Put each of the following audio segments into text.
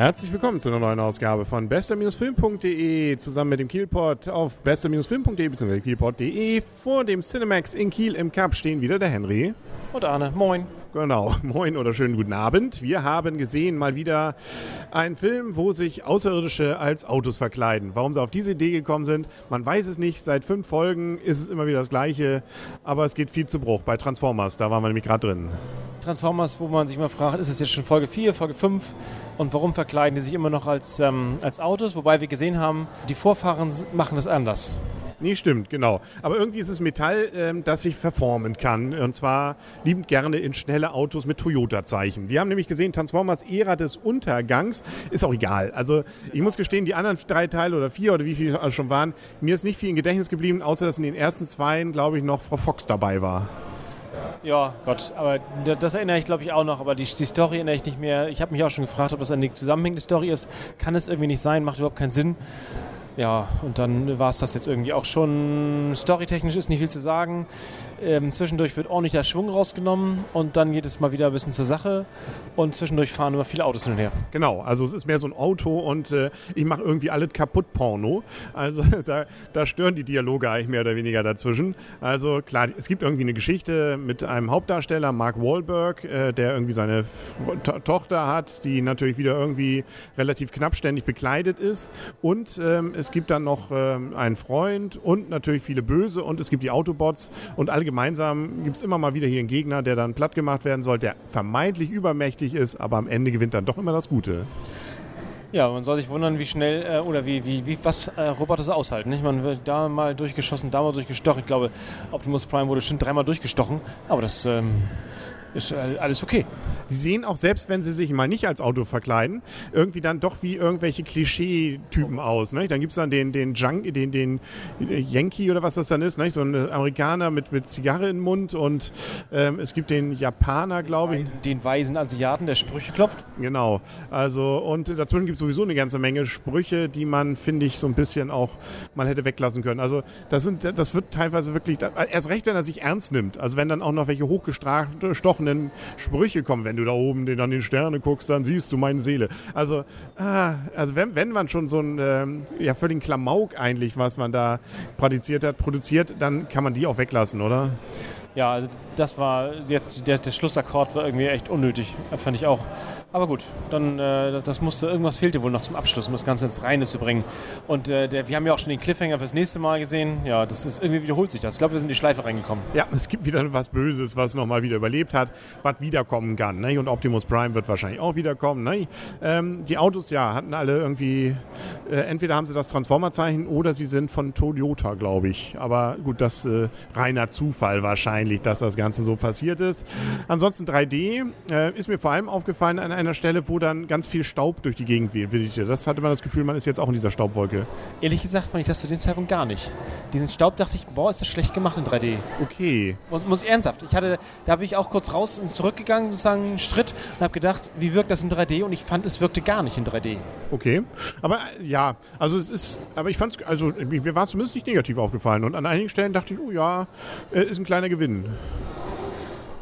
Herzlich willkommen zu einer neuen Ausgabe von bester-film.de zusammen mit dem Kielpot auf bester-film.de bzw. kielpot.de. Vor dem Cinemax in Kiel im Cup stehen wieder der Henry. Und Arne, moin. Genau, moin oder schönen guten Abend. Wir haben gesehen mal wieder einen Film, wo sich Außerirdische als Autos verkleiden. Warum sie auf diese Idee gekommen sind, man weiß es nicht. Seit fünf Folgen ist es immer wieder das Gleiche, aber es geht viel zu Bruch. Bei Transformers, da waren wir nämlich gerade drin. Transformers, wo man sich mal fragt, ist es jetzt schon Folge 4, Folge 5 und warum verkleiden die sich immer noch als, ähm, als Autos? Wobei wir gesehen haben, die Vorfahren machen das anders. Nee, stimmt, genau. Aber irgendwie ist es Metall, ähm, das sich verformen kann. Und zwar liebend gerne in schnelle Autos mit Toyota-Zeichen. Wir haben nämlich gesehen, Transformers Ära des Untergangs. Ist auch egal. Also ich muss gestehen, die anderen drei Teile oder vier oder wie viele schon waren, mir ist nicht viel im Gedächtnis geblieben, außer dass in den ersten zwei, glaube ich, noch Frau Fox dabei war. Ja, Gott, aber das erinnere ich glaube ich auch noch, aber die, die Story erinnere ich nicht mehr. Ich habe mich auch schon gefragt, ob das eine zusammenhängende Story ist. Kann es irgendwie nicht sein, macht überhaupt keinen Sinn. Ja, und dann war es das jetzt irgendwie auch schon. Storytechnisch ist nicht viel zu sagen. Ähm, zwischendurch wird ordentlich der Schwung rausgenommen und dann geht es mal wieder ein bisschen zur Sache und zwischendurch fahren immer viele Autos hin und her. Genau, also es ist mehr so ein Auto und äh, ich mache irgendwie alles kaputt Porno. Also da, da, stören die Dialoge eigentlich mehr oder weniger dazwischen. Also klar, es gibt irgendwie eine Geschichte mit einem Hauptdarsteller, Mark Wahlberg, äh, der irgendwie seine to Tochter hat, die natürlich wieder irgendwie relativ knappständig bekleidet ist und ähm, es gibt dann noch ähm, einen Freund und natürlich viele Böse und es gibt die Autobots und alle gemeinsam gibt es immer mal wieder hier einen Gegner, der dann platt gemacht werden soll, der vermeintlich übermächtig ist, aber am Ende gewinnt dann doch immer das Gute. Ja, man soll sich wundern, wie schnell äh, oder wie, wie, wie was äh, Roboter so aushalten. Nicht? Man wird da mal durchgeschossen, da mal durchgestochen. Ich glaube, Optimus Prime wurde schon dreimal durchgestochen, aber das ähm, ist äh, alles okay. Sie sehen auch, selbst wenn sie sich mal nicht als Auto verkleiden, irgendwie dann doch wie irgendwelche Klischee-Typen aus. Ne? Dann gibt es dann den, den, Junk, den, den Yankee oder was das dann ist, ne? so ein Amerikaner mit, mit Zigarre im Mund und ähm, es gibt den Japaner, glaube ich. Den weisen Asiaten, der Sprüche klopft. Genau. Also, und dazwischen gibt es sowieso eine ganze Menge Sprüche, die man, finde ich, so ein bisschen auch mal hätte weglassen können. Also, das, sind, das wird teilweise wirklich, erst recht, wenn er sich ernst nimmt. Also, wenn dann auch noch welche hochgestochenen Sprüche kommen, wenn du da oben den, an den Sterne guckst, dann siehst du meine Seele. Also, ah, also wenn, wenn man schon so ein ähm, ja, völligen Klamauk eigentlich, was man da praktiziert hat, produziert, dann kann man die auch weglassen, oder? Ja, also das war, der, der, der Schlussakkord war irgendwie echt unnötig, fand ich auch. Aber gut, dann äh, das musste, irgendwas fehlte wohl noch zum Abschluss, um das Ganze ins Reine zu bringen. Und äh, der, wir haben ja auch schon den Cliffhanger fürs nächste Mal gesehen. Ja, das ist irgendwie wiederholt sich das. Ich glaube, wir sind in die Schleife reingekommen. Ja, es gibt wieder was Böses, was nochmal wieder überlebt hat, was wiederkommen kann. Ne? Und Optimus Prime wird wahrscheinlich auch wiederkommen. Ne? Ähm, die Autos, ja, hatten alle irgendwie, äh, entweder haben sie das Transformer-Zeichen oder sie sind von Toyota, glaube ich. Aber gut, das äh, reiner Zufall wahrscheinlich, dass das Ganze so passiert ist. Ansonsten 3D äh, ist mir vor allem aufgefallen an einer Stelle, wo dann ganz viel Staub durch die Gegend weht. Das hatte man das Gefühl, man ist jetzt auch in dieser Staubwolke. Ehrlich gesagt fand ich das zu dem Zeitpunkt gar nicht. Diesen Staub dachte ich, boah, ist das schlecht gemacht in 3D. Okay. Muss, muss ernsthaft. Ich hatte, da bin ich auch kurz raus und zurückgegangen, sozusagen einen Schritt und habe gedacht, wie wirkt das in 3D? Und ich fand, es wirkte gar nicht in 3D. Okay. Aber ja, also es ist, aber ich fand es, also mir war es zumindest nicht negativ aufgefallen. Und an einigen Stellen dachte ich, oh ja, äh, ist ein kleiner Gewinn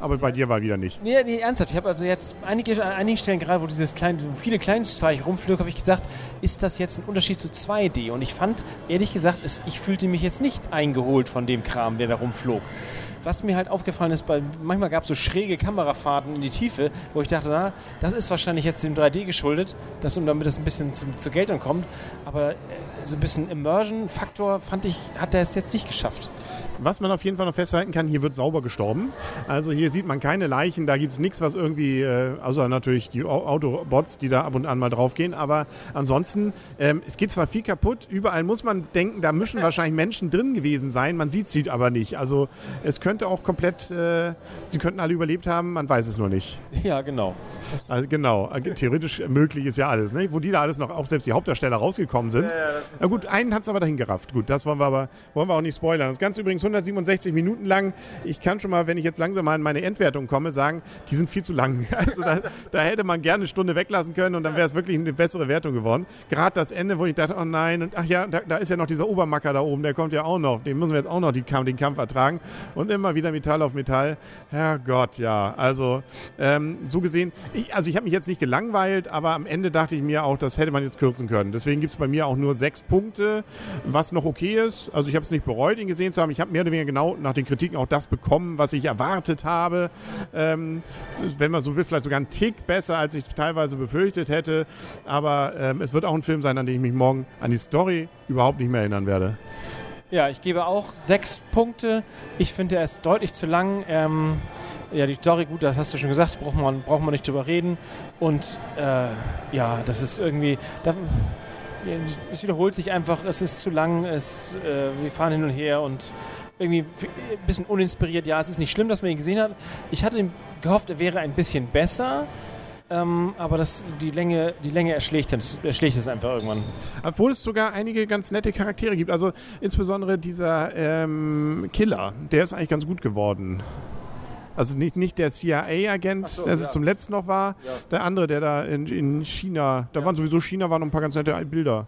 aber bei dir war wieder nicht. Nee, nee ernsthaft. Ich habe also jetzt einige, an einigen Stellen, gerade wo dieses kleine, wo viele Kleinzeichen rumflog, habe ich gesagt, ist das jetzt ein Unterschied zu 2D? Und ich fand, ehrlich gesagt, es, ich fühlte mich jetzt nicht eingeholt von dem Kram, der da rumflog. Was mir halt aufgefallen ist, bei, manchmal gab es so schräge Kamerafahrten in die Tiefe, wo ich dachte, na, das ist wahrscheinlich jetzt dem 3D geschuldet, dass, damit das ein bisschen zum, zur Geltung kommt. Aber äh, so ein bisschen Immersion-Faktor, fand ich, hat er es jetzt nicht geschafft. Was man auf jeden Fall noch festhalten kann, hier wird sauber gestorben. Also hier sieht man keine Leichen, da gibt es nichts, was irgendwie, äh, außer natürlich die Autobots, die da ab und an mal draufgehen. Aber ansonsten, ähm, es geht zwar viel kaputt, überall muss man denken, da müssen wahrscheinlich Menschen drin gewesen sein, man sieht sie aber nicht. Also es könnte auch komplett, äh, sie könnten alle überlebt haben, man weiß es nur nicht. Ja, genau. Also genau, äh, theoretisch möglich ist ja alles. Ne? Wo die da alles noch, auch selbst die Hauptdarsteller rausgekommen sind. Ja, ja, Na gut, einen hat es aber dahin gerafft. Gut, das wollen wir aber wollen wir auch nicht spoilern. Das Ganze übrigens 167 Minuten lang. Ich kann schon mal, wenn ich jetzt langsam mal in meine Endwertung komme, sagen, die sind viel zu lang. Also da, da hätte man gerne eine Stunde weglassen können und dann wäre es wirklich eine bessere Wertung geworden. Gerade das Ende, wo ich dachte, oh nein, und ach ja, da, da, ist ja noch dieser Obermacker da oben, der kommt ja auch noch. Den müssen wir jetzt auch noch die, den Kampf ertragen. Und immer wieder Metall auf Metall. Herrgott, ja. Also ähm, so gesehen, ich, also ich habe mich jetzt nicht gelangweilt, aber am Ende dachte ich mir auch, das hätte man jetzt kürzen können. Deswegen gibt es bei mir auch nur sechs Punkte, was noch okay ist. Also ich habe es nicht bereut, ihn gesehen zu haben. Ich habe mehr oder weniger genau nach den Kritiken auch das bekommen, was ich erwartet habe. Ähm, wenn man so will, vielleicht sogar einen Tick besser, als ich es teilweise befürchtet hätte. Aber ähm, es wird auch ein Film sein, an den ich mich morgen an die Story überhaupt nicht mehr erinnern werde. Ja, ich gebe auch sechs Punkte. Ich finde, er ist deutlich zu lang. Ähm, ja, die Story, gut, das hast du schon gesagt, braucht man, braucht man nicht drüber reden. Und äh, ja, das ist irgendwie. Da, es wiederholt sich einfach, es ist zu lang, es, äh, wir fahren hin und her und irgendwie ein bisschen uninspiriert. Ja, es ist nicht schlimm, dass man ihn gesehen hat. Ich hatte gehofft, er wäre ein bisschen besser. Ähm, aber das, die, Länge, die Länge erschlägt es, erschlägt es einfach irgendwann. Obwohl es sogar einige ganz nette Charaktere gibt. Also insbesondere dieser ähm, Killer, der ist eigentlich ganz gut geworden. Also nicht, nicht der CIA-Agent, so, der ja. zum letzten noch war, ja. der andere, der da in, in China, da ja. waren sowieso China, waren noch ein paar ganz nette Bilder.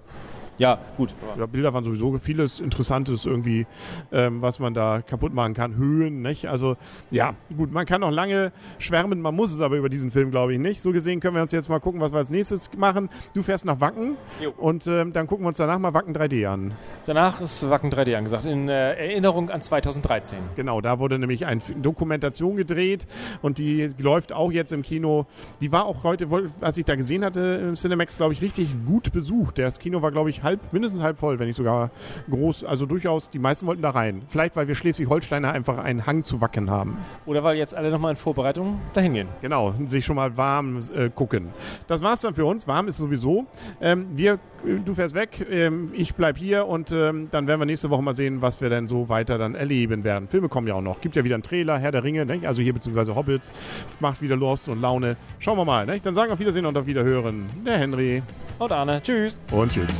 Ja, gut. Ja, Bilder waren sowieso vieles Interessantes irgendwie, ähm, was man da kaputt machen kann. Höhen, nicht? Also, ja, gut, man kann noch lange schwärmen, man muss es aber über diesen Film, glaube ich, nicht. So gesehen können wir uns jetzt mal gucken, was wir als nächstes machen. Du fährst nach Wacken jo. und ähm, dann gucken wir uns danach mal Wacken 3D an. Danach ist Wacken 3D angesagt, in äh, Erinnerung an 2013. Genau, da wurde nämlich eine Dokumentation gedreht und die läuft auch jetzt im Kino. Die war auch heute, was ich da gesehen hatte im Cinemax, glaube ich, richtig gut besucht. Das Kino war, glaube ich, halb halb, mindestens halb voll, wenn nicht sogar groß. Also durchaus, die meisten wollten da rein. Vielleicht, weil wir Schleswig-Holsteiner einfach einen Hang zu wacken haben. Oder weil jetzt alle nochmal in Vorbereitung dahin gehen. Genau, sich schon mal warm äh, gucken. Das war's dann für uns. Warm ist sowieso. Ähm, wir, äh, du fährst weg, ähm, ich bleib hier und ähm, dann werden wir nächste Woche mal sehen, was wir denn so weiter dann erleben werden. Filme kommen ja auch noch. Gibt ja wieder einen Trailer, Herr der Ringe, ne? also hier beziehungsweise Hobbits. Macht wieder Lust und Laune. Schauen wir mal. Ne? Dann sagen wir auf Wiedersehen und auf Wiederhören. Der Henry. Und Arne. Tschüss. Und tschüss.